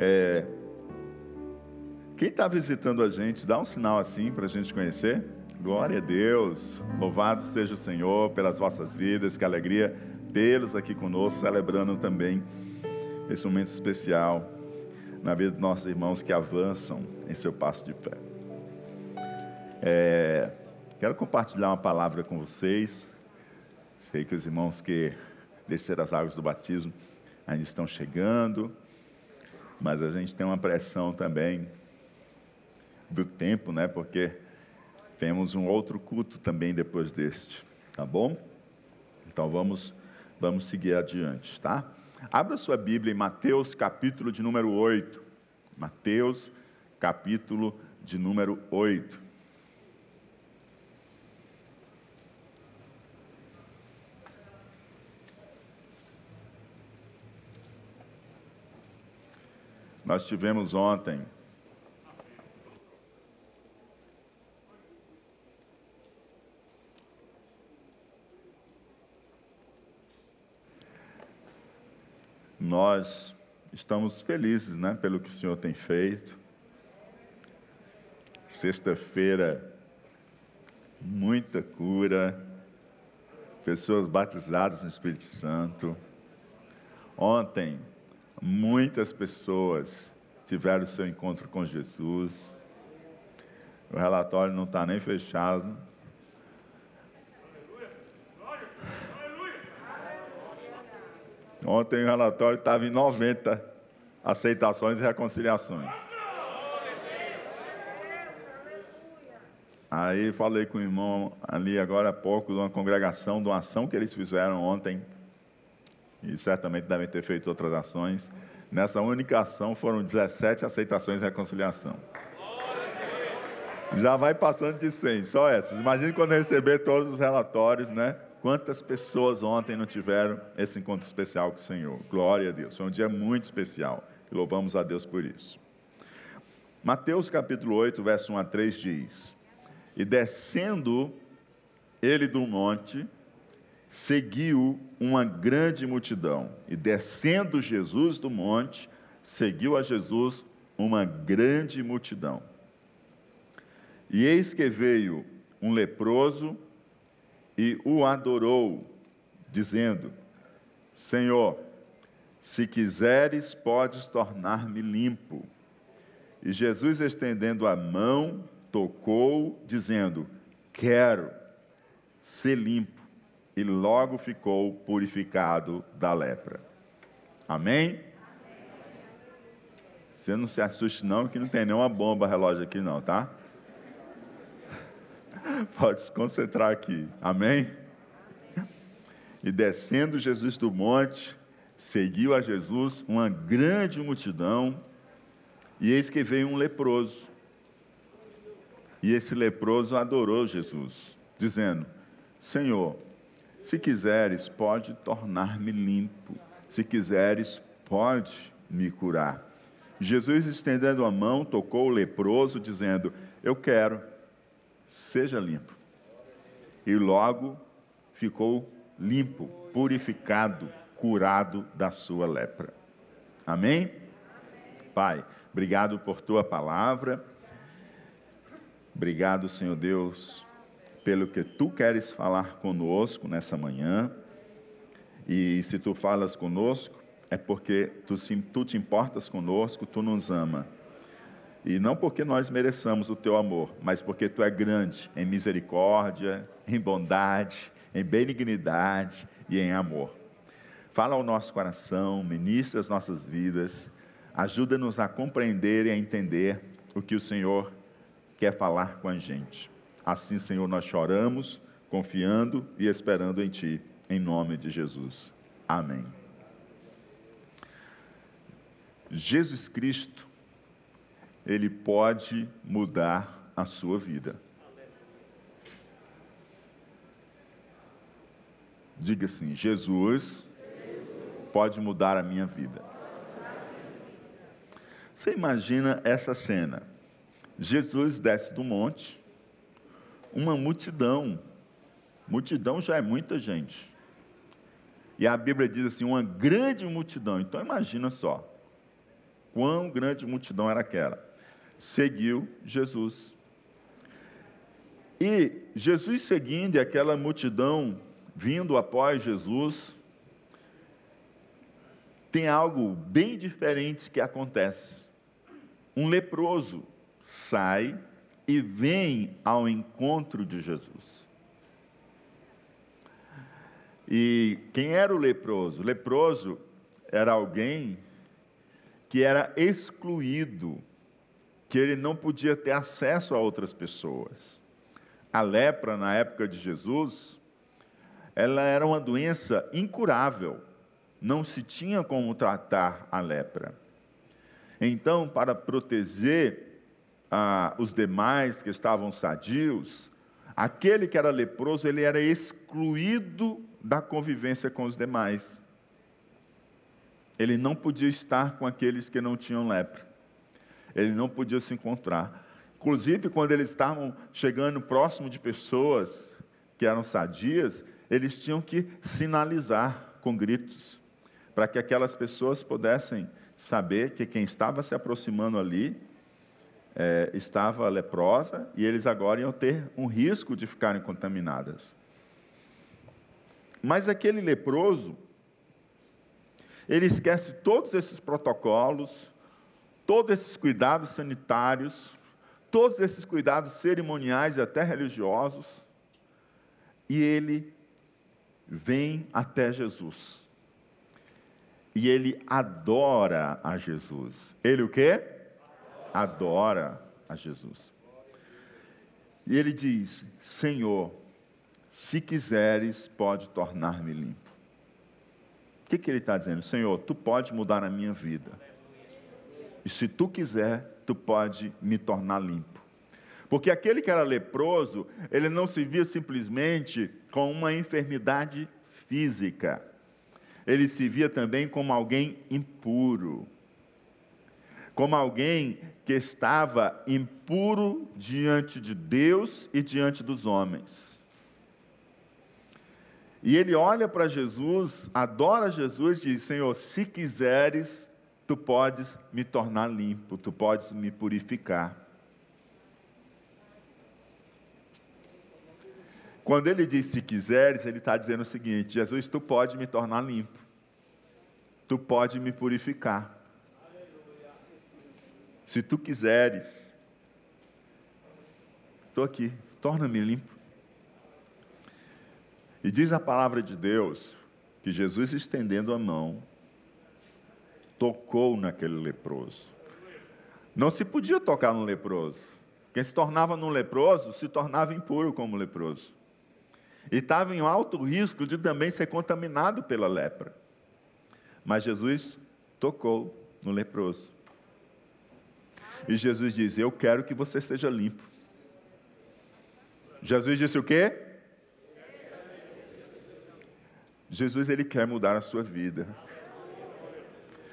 É, quem está visitando a gente, dá um sinal assim para a gente conhecer. Glória a Deus, louvado seja o Senhor pelas vossas vidas, que alegria tê-los aqui conosco, celebrando também esse momento especial na vida dos nossos irmãos que avançam em seu passo de fé. É, quero compartilhar uma palavra com vocês. Sei que os irmãos que desceram as águas do batismo ainda estão chegando, mas a gente tem uma pressão também do tempo, né? Porque temos um outro culto também depois deste, tá bom? Então vamos vamos seguir adiante, tá? Abra sua Bíblia em Mateus, capítulo de número 8. Mateus, capítulo de número 8. Nós tivemos ontem nós estamos felizes né, pelo que o Senhor tem feito. Sexta-feira, muita cura, pessoas batizadas no Espírito Santo. Ontem, muitas pessoas tiveram seu encontro com Jesus. O relatório não está nem fechado, Ontem o relatório estava em 90 aceitações e reconciliações. Aí falei com o irmão ali agora há pouco de uma congregação, de uma ação que eles fizeram ontem, e certamente devem ter feito outras ações. Nessa única ação foram 17 aceitações e reconciliação. Já vai passando de 100, só essas. Imagine quando receber todos os relatórios, né? Quantas pessoas ontem não tiveram esse encontro especial com o Senhor? Glória a Deus. Foi um dia muito especial. Louvamos a Deus por isso. Mateus capítulo 8, verso 1 a 3 diz: E descendo ele do monte, seguiu uma grande multidão. E descendo Jesus do monte, seguiu a Jesus uma grande multidão. E eis que veio um leproso e o adorou, dizendo: Senhor, se quiseres, podes tornar-me limpo. E Jesus, estendendo a mão, tocou, dizendo: Quero ser limpo. E logo ficou purificado da lepra. Amém? Você não se assuste, não, que não tem nenhuma bomba relógio aqui, não, tá? Pode se concentrar aqui. Amém? E descendo Jesus do monte, seguiu a Jesus uma grande multidão, e eis que veio um leproso. E esse leproso adorou Jesus, dizendo: Senhor, se quiseres, pode tornar-me limpo. Se quiseres, pode me curar. Jesus, estendendo a mão, tocou o leproso, dizendo: Eu quero seja limpo. E logo ficou limpo, purificado, curado da sua lepra. Amém? Pai, obrigado por tua palavra. Obrigado, Senhor Deus, pelo que tu queres falar conosco nessa manhã. E se tu falas conosco, é porque tu, tu te importas conosco, tu nos ama. E não porque nós mereçamos o teu amor, mas porque tu é grande em misericórdia, em bondade, em benignidade e em amor. Fala ao nosso coração, ministra as nossas vidas, ajuda-nos a compreender e a entender o que o Senhor quer falar com a gente. Assim, Senhor, nós choramos, confiando e esperando em Ti, em nome de Jesus. Amém. Jesus Cristo ele pode mudar a sua vida. Diga assim: Jesus pode mudar a minha vida. Você imagina essa cena? Jesus desce do monte, uma multidão, multidão já é muita gente. E a Bíblia diz assim: uma grande multidão. Então imagina só, quão grande multidão era aquela. Seguiu Jesus. E Jesus seguindo e aquela multidão vindo após Jesus, tem algo bem diferente que acontece. Um leproso sai e vem ao encontro de Jesus. E quem era o leproso? O leproso era alguém que era excluído, que ele não podia ter acesso a outras pessoas. A lepra, na época de Jesus, ela era uma doença incurável, não se tinha como tratar a lepra. Então, para proteger ah, os demais que estavam sadios, aquele que era leproso, ele era excluído da convivência com os demais. Ele não podia estar com aqueles que não tinham lepra. Ele não podia se encontrar. Inclusive, quando eles estavam chegando próximo de pessoas que eram sadias, eles tinham que sinalizar com gritos, para que aquelas pessoas pudessem saber que quem estava se aproximando ali é, estava leprosa e eles agora iam ter um risco de ficarem contaminadas. Mas aquele leproso, ele esquece todos esses protocolos, todos esses cuidados sanitários, todos esses cuidados cerimoniais e até religiosos, e ele vem até Jesus. E ele adora a Jesus. Ele o quê? Adora a Jesus. E ele diz: Senhor, se quiseres, pode tornar-me limpo. O que, que ele está dizendo? Senhor, tu pode mudar a minha vida. E se tu quiser, tu pode me tornar limpo. Porque aquele que era leproso, ele não se via simplesmente com uma enfermidade física. Ele se via também como alguém impuro. Como alguém que estava impuro diante de Deus e diante dos homens. E ele olha para Jesus, adora Jesus e diz: Senhor, se quiseres, tu podes me tornar limpo, tu podes me purificar. Quando ele diz se quiseres, ele está dizendo o seguinte: Jesus, tu pode me tornar limpo, tu pode me purificar. Se tu quiseres, estou aqui, torna-me limpo. E diz a palavra de Deus que Jesus, estendendo a mão, tocou naquele leproso. Não se podia tocar no leproso. Quem se tornava num leproso se tornava impuro como leproso. E estava em alto risco de também ser contaminado pela lepra. Mas Jesus tocou no leproso. E Jesus diz: Eu quero que você seja limpo. Jesus disse o quê? Jesus ele quer mudar a sua vida.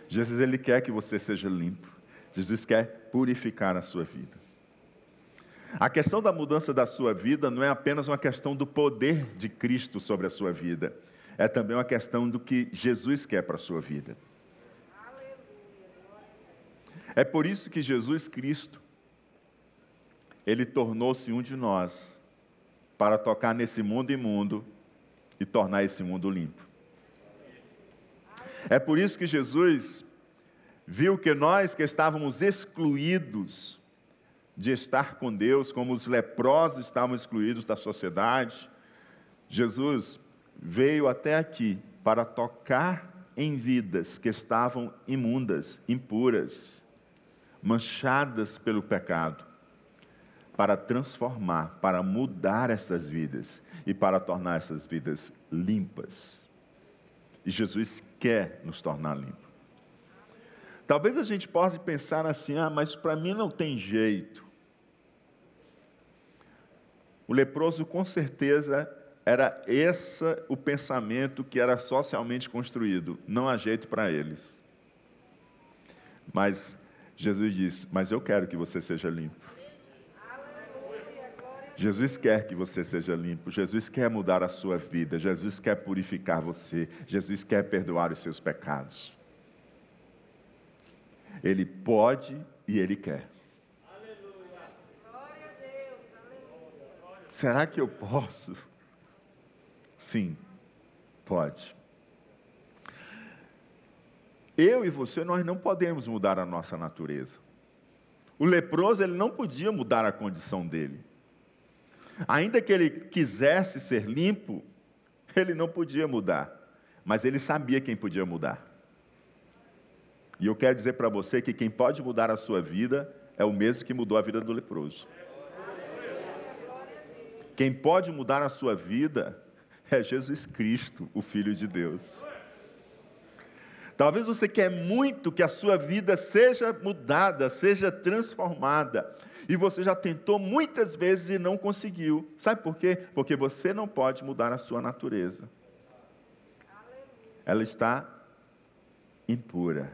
Jesus ele quer que você seja limpo. Jesus quer purificar a sua vida. A questão da mudança da sua vida não é apenas uma questão do poder de Cristo sobre a sua vida, é também uma questão do que Jesus quer para a sua vida. É por isso que Jesus Cristo, ele tornou-se um de nós, para tocar nesse mundo imundo e tornar esse mundo limpo. É por isso que Jesus viu que nós que estávamos excluídos de estar com Deus, como os leprosos estavam excluídos da sociedade, Jesus veio até aqui para tocar em vidas que estavam imundas, impuras, manchadas pelo pecado, para transformar, para mudar essas vidas e para tornar essas vidas limpas. E Jesus quer nos tornar limpos. Talvez a gente possa pensar assim: ah, mas para mim não tem jeito. O leproso, com certeza, era esse o pensamento que era socialmente construído. Não há jeito para eles. Mas Jesus disse: Mas eu quero que você seja limpo. Jesus quer que você seja limpo, Jesus quer mudar a sua vida, Jesus quer purificar você, Jesus quer perdoar os seus pecados. Ele pode e Ele quer. Será que eu posso? Sim, pode. Eu e você, nós não podemos mudar a nossa natureza. O leproso, ele não podia mudar a condição dele. Ainda que ele quisesse ser limpo, ele não podia mudar. Mas ele sabia quem podia mudar. E eu quero dizer para você que quem pode mudar a sua vida é o mesmo que mudou a vida do leproso. Quem pode mudar a sua vida é Jesus Cristo, o Filho de Deus. Talvez você quer muito que a sua vida seja mudada, seja transformada. E você já tentou muitas vezes e não conseguiu. Sabe por quê? Porque você não pode mudar a sua natureza. Ela está impura.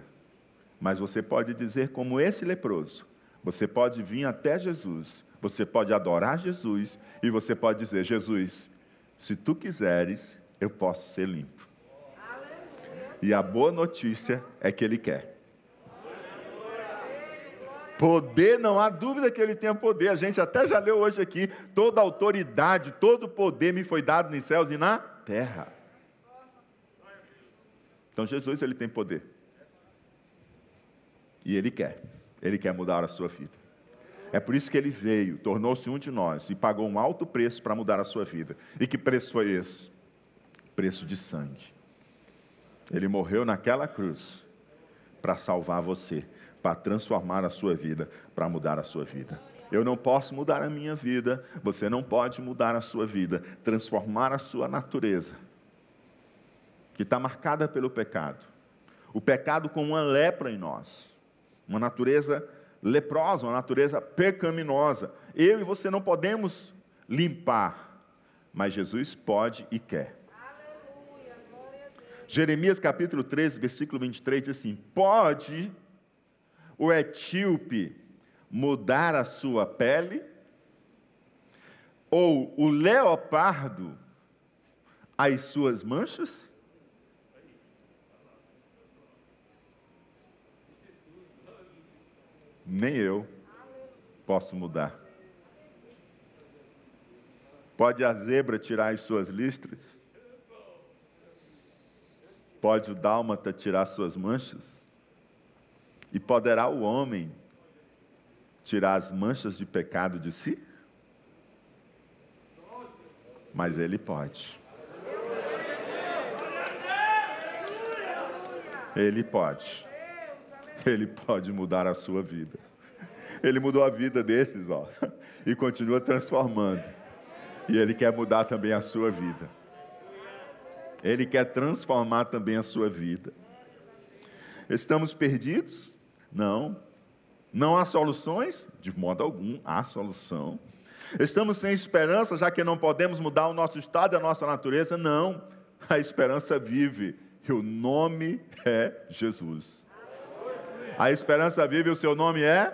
Mas você pode dizer como esse leproso. Você pode vir até Jesus você pode adorar Jesus e você pode dizer: Jesus, se tu quiseres, eu posso ser limpo. E a boa notícia é que Ele quer. Poder, não há dúvida que Ele tenha poder. A gente até já leu hoje aqui: toda autoridade, todo poder me foi dado nos céus e na terra. Então Jesus ele tem poder. E ele quer. Ele quer mudar a sua vida. É por isso que ele veio, tornou-se um de nós e pagou um alto preço para mudar a sua vida. E que preço foi esse? Preço de sangue. Ele morreu naquela cruz para salvar você, para transformar a sua vida, para mudar a sua vida. Eu não posso mudar a minha vida, você não pode mudar a sua vida, transformar a sua natureza, que está marcada pelo pecado. O pecado com uma lepra em nós, uma natureza leprosa, uma natureza pecaminosa. Eu e você não podemos limpar, mas Jesus pode e quer. Jeremias capítulo 13, versículo 23 diz assim: Pode o etíope mudar a sua pele? Ou o leopardo as suas manchas? nem eu posso mudar. Pode a zebra tirar as suas listras? Pode o dálmata tirar suas manchas? E poderá o homem tirar as manchas de pecado de si? Mas ele pode. Ele pode. Ele pode mudar a sua vida. Ele mudou a vida desses, ó, e continua transformando. E Ele quer mudar também a sua vida. Ele quer transformar também a sua vida. Estamos perdidos? Não. Não há soluções? De modo algum, há solução. Estamos sem esperança, já que não podemos mudar o nosso estado e a nossa natureza? Não. A esperança vive. E o nome é Jesus. A esperança vive, o seu nome é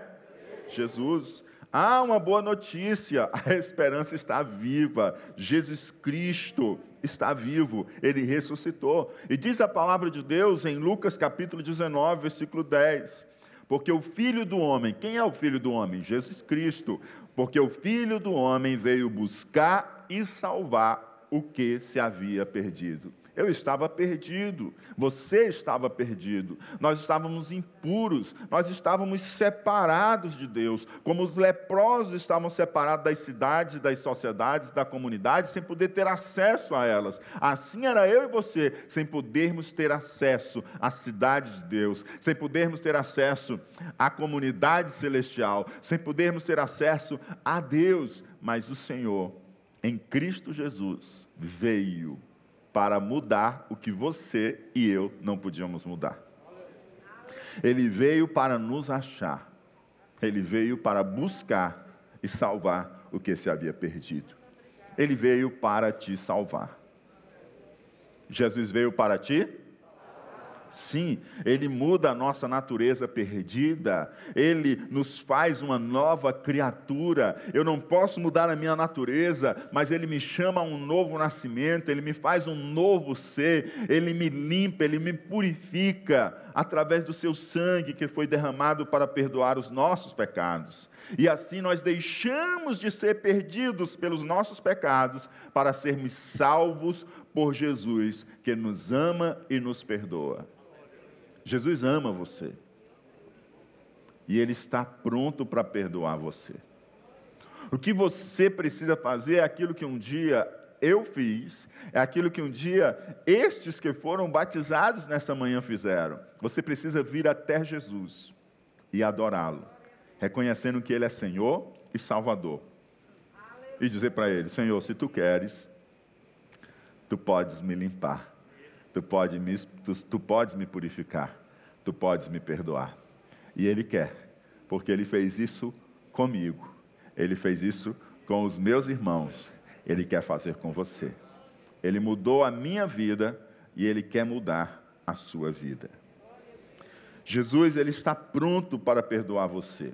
Jesus. Há uma boa notícia: a esperança está viva. Jesus Cristo está vivo, ele ressuscitou. E diz a palavra de Deus em Lucas capítulo 19, versículo 10. Porque o filho do homem, quem é o filho do homem? Jesus Cristo. Porque o filho do homem veio buscar e salvar o que se havia perdido. Eu estava perdido, você estava perdido, nós estávamos impuros, nós estávamos separados de Deus, como os leprosos estavam separados das cidades, das sociedades, da comunidade, sem poder ter acesso a elas. Assim era eu e você, sem podermos ter acesso à cidade de Deus, sem podermos ter acesso à comunidade celestial, sem podermos ter acesso a Deus, mas o Senhor, em Cristo Jesus, veio para mudar o que você e eu não podíamos mudar. Ele veio para nos achar. Ele veio para buscar e salvar o que se havia perdido. Ele veio para te salvar. Jesus veio para ti Sim, Ele muda a nossa natureza perdida, Ele nos faz uma nova criatura. Eu não posso mudar a minha natureza, mas Ele me chama a um novo nascimento, Ele me faz um novo ser, Ele me limpa, Ele me purifica através do Seu sangue que foi derramado para perdoar os nossos pecados. E assim nós deixamos de ser perdidos pelos nossos pecados para sermos salvos por Jesus, que nos ama e nos perdoa. Jesus ama você. E Ele está pronto para perdoar você. O que você precisa fazer é aquilo que um dia eu fiz, é aquilo que um dia estes que foram batizados nessa manhã fizeram. Você precisa vir até Jesus e adorá-lo, reconhecendo que Ele é Senhor e Salvador. E dizer para Ele: Senhor, se tu queres, tu podes me limpar tu, pode me, tu, tu podes me purificar, tu podes me perdoar. E Ele quer, porque Ele fez isso comigo, Ele fez isso com os meus irmãos, Ele quer fazer com você. Ele mudou a minha vida e Ele quer mudar a sua vida. Jesus ele está pronto para perdoar você.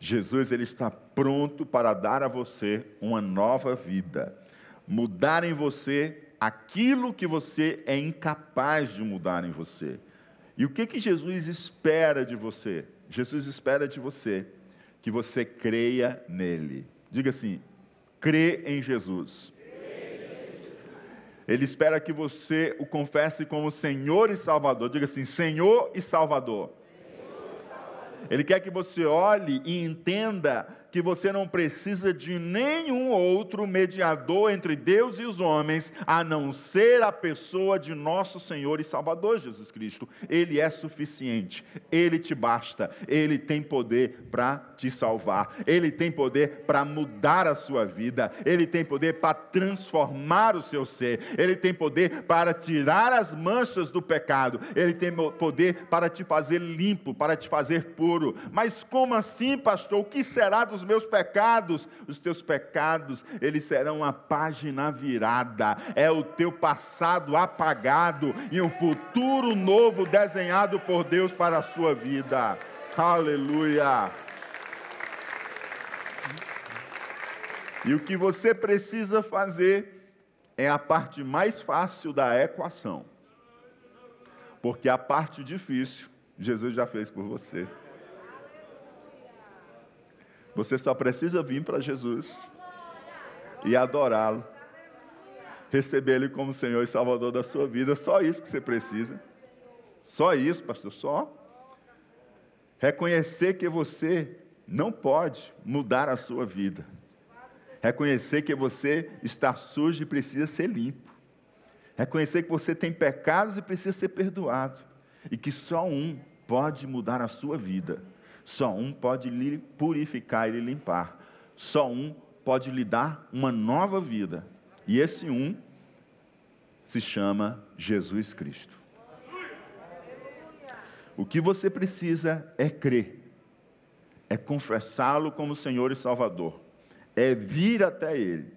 Jesus ele está pronto para dar a você uma nova vida, mudar em você aquilo que você é incapaz de mudar em você. E o que, que Jesus espera de você? Jesus espera de você que você creia nele. Diga assim: crê em Jesus. Ele espera que você o confesse como Senhor e Salvador. Diga assim: Senhor e Salvador. Ele quer que você olhe e entenda que você não precisa de nenhum outro mediador entre Deus e os homens, a não ser a pessoa de nosso Senhor e Salvador Jesus Cristo. Ele é suficiente, ele te basta, ele tem poder para te salvar, ele tem poder para mudar a sua vida, ele tem poder para transformar o seu ser, ele tem poder para tirar as manchas do pecado, ele tem poder para te fazer limpo, para te fazer puro. Mas como assim, pastor? O que será dos meus pecados, os teus pecados, eles serão uma página virada, é o teu passado apagado e um futuro novo desenhado por Deus para a sua vida. Aleluia! E o que você precisa fazer é a parte mais fácil da equação. Porque a parte difícil, Jesus já fez por você. Você só precisa vir para Jesus e adorá-lo. Receber Ele como Senhor e Salvador da sua vida. Só isso que você precisa. Só isso, pastor. Só. Reconhecer que você não pode mudar a sua vida. Reconhecer que você está sujo e precisa ser limpo. Reconhecer que você tem pecados e precisa ser perdoado. E que só um pode mudar a sua vida só um pode lhe purificar e lhe limpar. Só um pode lhe dar uma nova vida. E esse um se chama Jesus Cristo. O que você precisa é crer, é confessá-lo como Senhor e Salvador, é vir até Ele.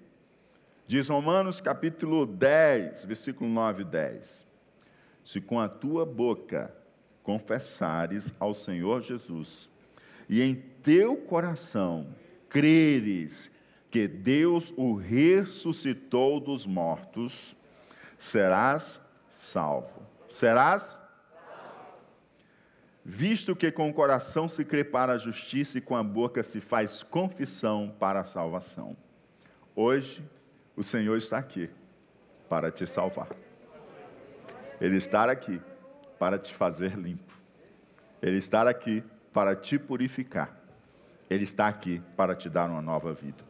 Diz Romanos capítulo 10, versículo 9 e 10. Se com a tua boca confessares ao Senhor Jesus e em teu coração creres que Deus o ressuscitou dos mortos, serás salvo. Serás Visto que com o coração se crê para a justiça e com a boca se faz confissão para a salvação. Hoje, o Senhor está aqui para te salvar. Ele está aqui para te fazer limpo. Ele está aqui para te purificar. Ele está aqui para te dar uma nova vida.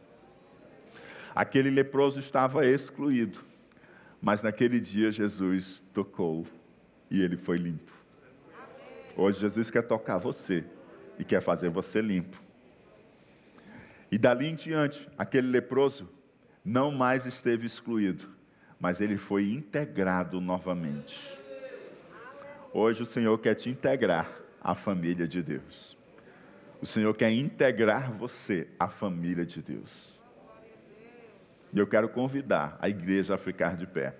Aquele leproso estava excluído, mas naquele dia Jesus tocou e ele foi limpo. Hoje Jesus quer tocar você e quer fazer você limpo. E dali em diante, aquele leproso não mais esteve excluído, mas ele foi integrado novamente. Hoje o Senhor quer te integrar a família de Deus. O Senhor quer integrar você à família de Deus. E eu quero convidar a igreja a ficar de pé.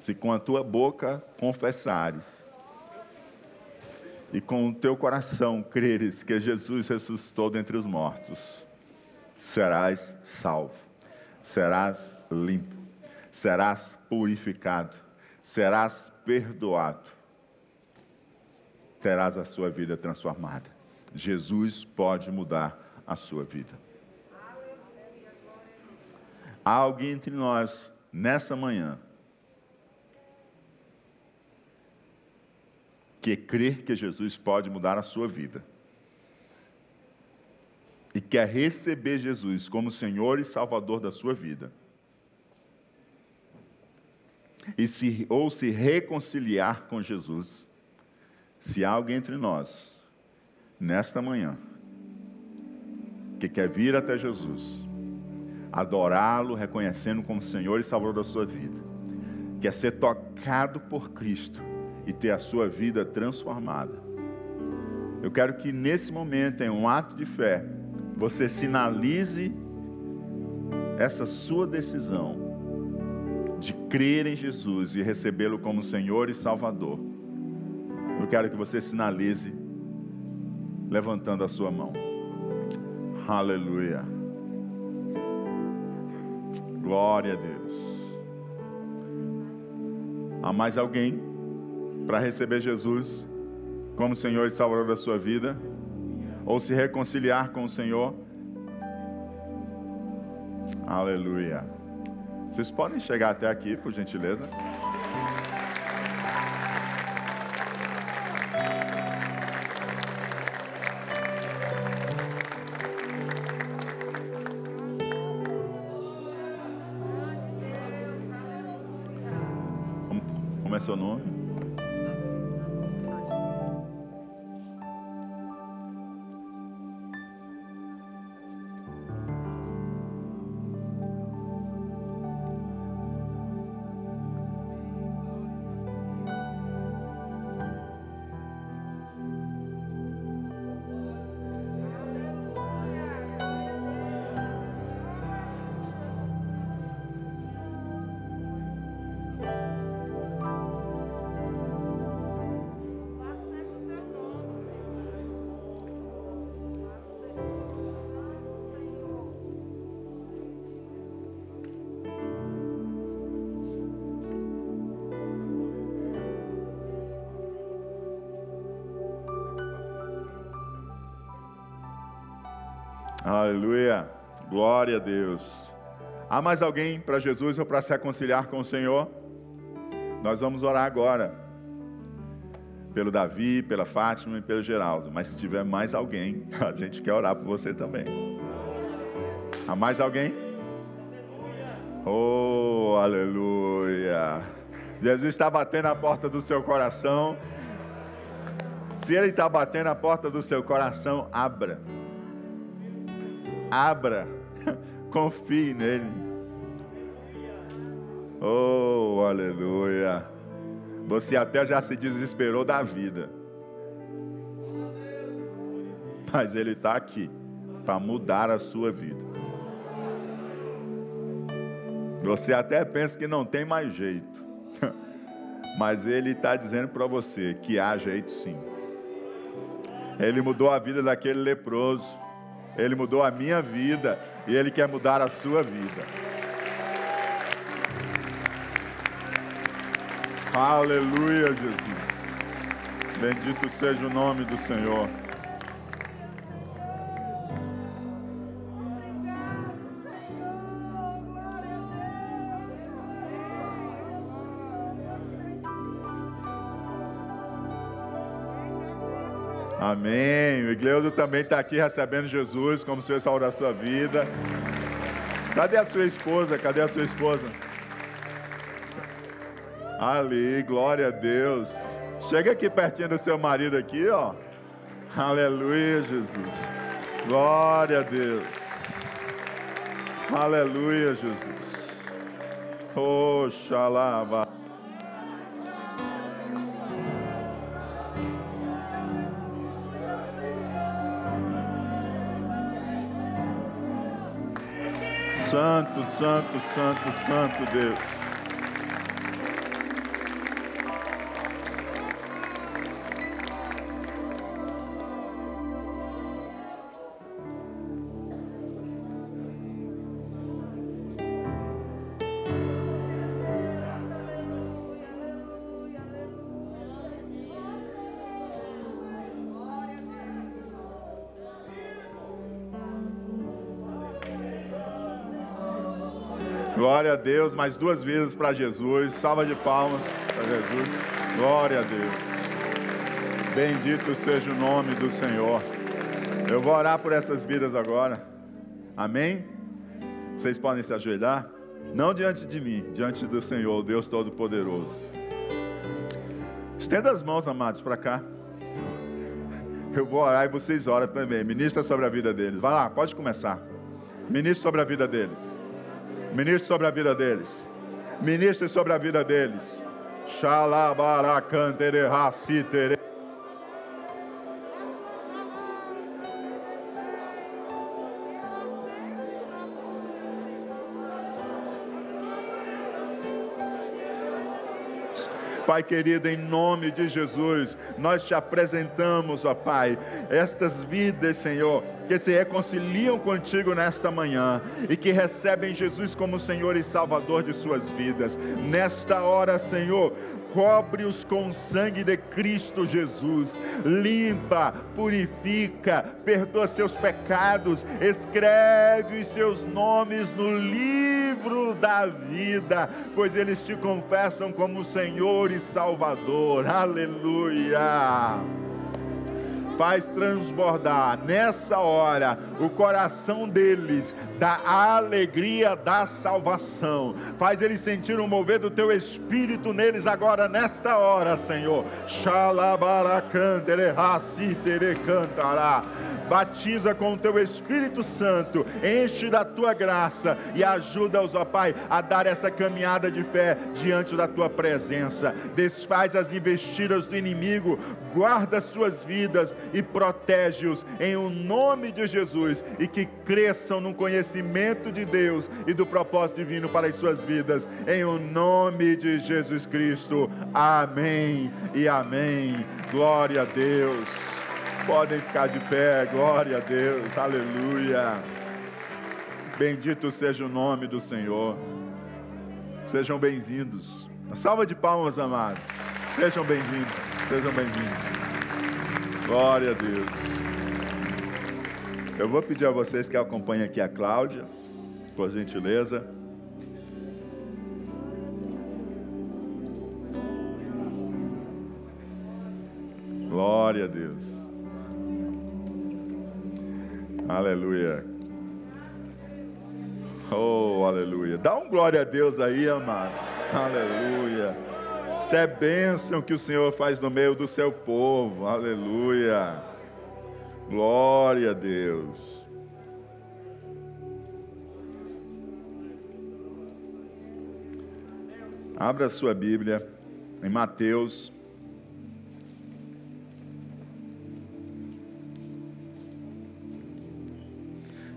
se com a tua boca confessares e com o teu coração creres que Jesus ressuscitou dentre os mortos, serás salvo, serás limpo, serás purificado, serás perdoado, terás a sua vida transformada. Jesus pode mudar a sua vida. Há alguém entre nós nessa manhã que crer que Jesus pode mudar a sua vida e quer receber Jesus como Senhor e Salvador da sua vida, e se, ou se reconciliar com Jesus, se há alguém entre nós, nesta manhã, que quer vir até Jesus, adorá-lo, reconhecendo como Senhor e Salvador da sua vida, quer ser tocado por Cristo, e ter a sua vida transformada. Eu quero que nesse momento, em um ato de fé, você sinalize essa sua decisão de crer em Jesus e recebê-lo como Senhor e Salvador. Eu quero que você sinalize levantando a sua mão. Aleluia. Glória a Deus. Há mais alguém? para receber Jesus como Senhor e Salvador da sua vida, ou se reconciliar com o Senhor. Aleluia. Vocês podem chegar até aqui, por gentileza? Aleluia. Glória a Deus. Há mais alguém para Jesus ou para se reconciliar com o Senhor? Nós vamos orar agora. Pelo Davi, pela Fátima e pelo Geraldo. Mas se tiver mais alguém, a gente quer orar por você também. Há mais alguém? Oh, aleluia. Jesus está batendo a porta do seu coração. Se Ele está batendo a porta do seu coração, abra abra, confie nele. Oh, aleluia. Você até já se desesperou da vida. Mas Ele está aqui para mudar a sua vida. Você até pensa que não tem mais jeito. Mas Ele está dizendo para você que há jeito sim. Ele mudou a vida daquele leproso. Ele mudou a minha vida e Ele quer mudar a sua vida. Aleluia, Jesus. Bendito seja o nome do Senhor. Amém. Igleudo também está aqui recebendo Jesus como Senhor Salvador da sua vida. Cadê a sua esposa? Cadê a sua esposa? Ali, glória a Deus. Chega aqui pertinho do seu marido aqui, ó. Aleluia, Jesus. Glória a Deus. Aleluia, Jesus. Oxalá. Santo, santo, santo, santo Deus. Glória a Deus, mais duas vidas para Jesus. Salva de palmas para Jesus. Glória a Deus. Bendito seja o nome do Senhor. Eu vou orar por essas vidas agora. Amém? Vocês podem se ajoelhar? Não diante de mim, diante do Senhor, Deus Todo-Poderoso. Estenda as mãos, amados, para cá. Eu vou orar e vocês oram também. Ministra sobre a vida deles. Vai lá, pode começar. Ministra sobre a vida deles. Ministre sobre a vida deles. Ministre sobre a vida deles. Xalabaracantere racitere. Pai querido, em nome de Jesus, nós te apresentamos, ó Pai, estas vidas, Senhor, que se reconciliam contigo nesta manhã e que recebem Jesus como Senhor e Salvador de suas vidas. Nesta hora, Senhor, cobre-os com o sangue de Cristo Jesus, limpa, purifica, perdoa seus pecados, escreve os seus nomes no livro da vida, pois eles te confessam como Senhor e Salvador. Aleluia faz transbordar nessa hora o coração deles da alegria da salvação. Faz eles sentir o mover do teu espírito neles agora nesta hora, Senhor. Xalabaracandere, cantará batiza com o teu Espírito Santo, enche da tua graça e ajuda-os, ó Pai, a dar essa caminhada de fé diante da tua presença. Desfaz as investidas do inimigo, guarda suas vidas e protege-os em o nome de Jesus e que cresçam no conhecimento de Deus e do propósito divino para as suas vidas, em o nome de Jesus Cristo. Amém e amém. Glória a Deus. Podem ficar de pé, glória a Deus, aleluia. Bendito seja o nome do Senhor. Sejam bem-vindos. Salva de palmas, amados. Sejam bem-vindos, sejam bem-vindos. Glória a Deus. Eu vou pedir a vocês que acompanhem aqui a Cláudia, por gentileza. Glória a Deus. Aleluia. Oh, aleluia. Dá um glória a Deus aí, amado. Aleluia. Isso é bênção que o Senhor faz no meio do seu povo. Aleluia. Glória a Deus. Abra a sua Bíblia em Mateus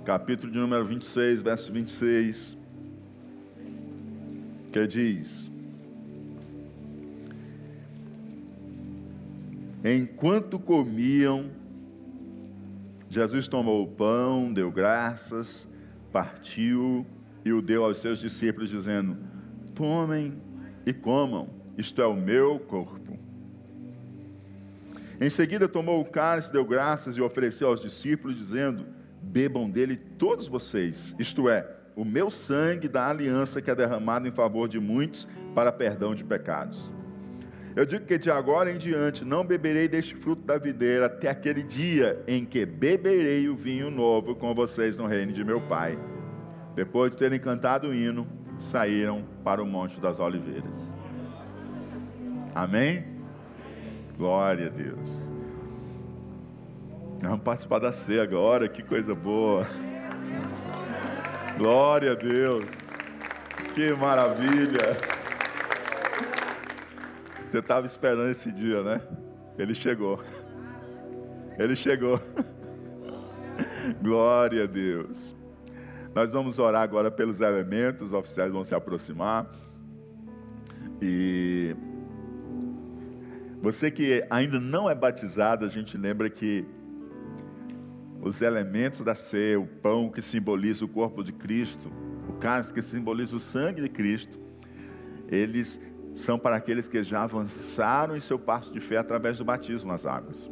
capítulo de número 26, verso 26, que diz: Enquanto comiam, Jesus tomou o pão, deu graças, partiu e o deu aos seus discípulos, dizendo: Tomem e comam, isto é o meu corpo. Em seguida tomou o cálice, deu graças e ofereceu aos discípulos, dizendo: bebam dele todos vocês, isto é, o meu sangue da aliança que é derramado em favor de muitos para perdão de pecados. Eu digo que de agora em diante não beberei deste fruto da videira até aquele dia em que beberei o vinho novo com vocês no reino de meu Pai. Depois de terem cantado o hino, saíram para o Monte das Oliveiras. Amém? Glória a Deus. Vamos participar da ceia agora, que coisa boa. Glória a Deus. Que maravilha. Você estava esperando esse dia, né? Ele chegou. Ele chegou. Glória a Deus. Nós vamos orar agora pelos elementos, os oficiais vão se aproximar. E você que ainda não é batizado, a gente lembra que os elementos da ceia, o pão que simboliza o corpo de Cristo, o cálice que simboliza o sangue de Cristo, eles são para aqueles que já avançaram em seu passo de fé através do batismo nas águas.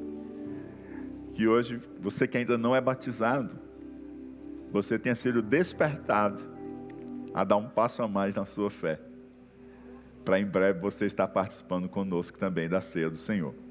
Que hoje, você que ainda não é batizado, você tenha sido despertado a dar um passo a mais na sua fé. Para em breve você estar participando conosco também da ceia do Senhor.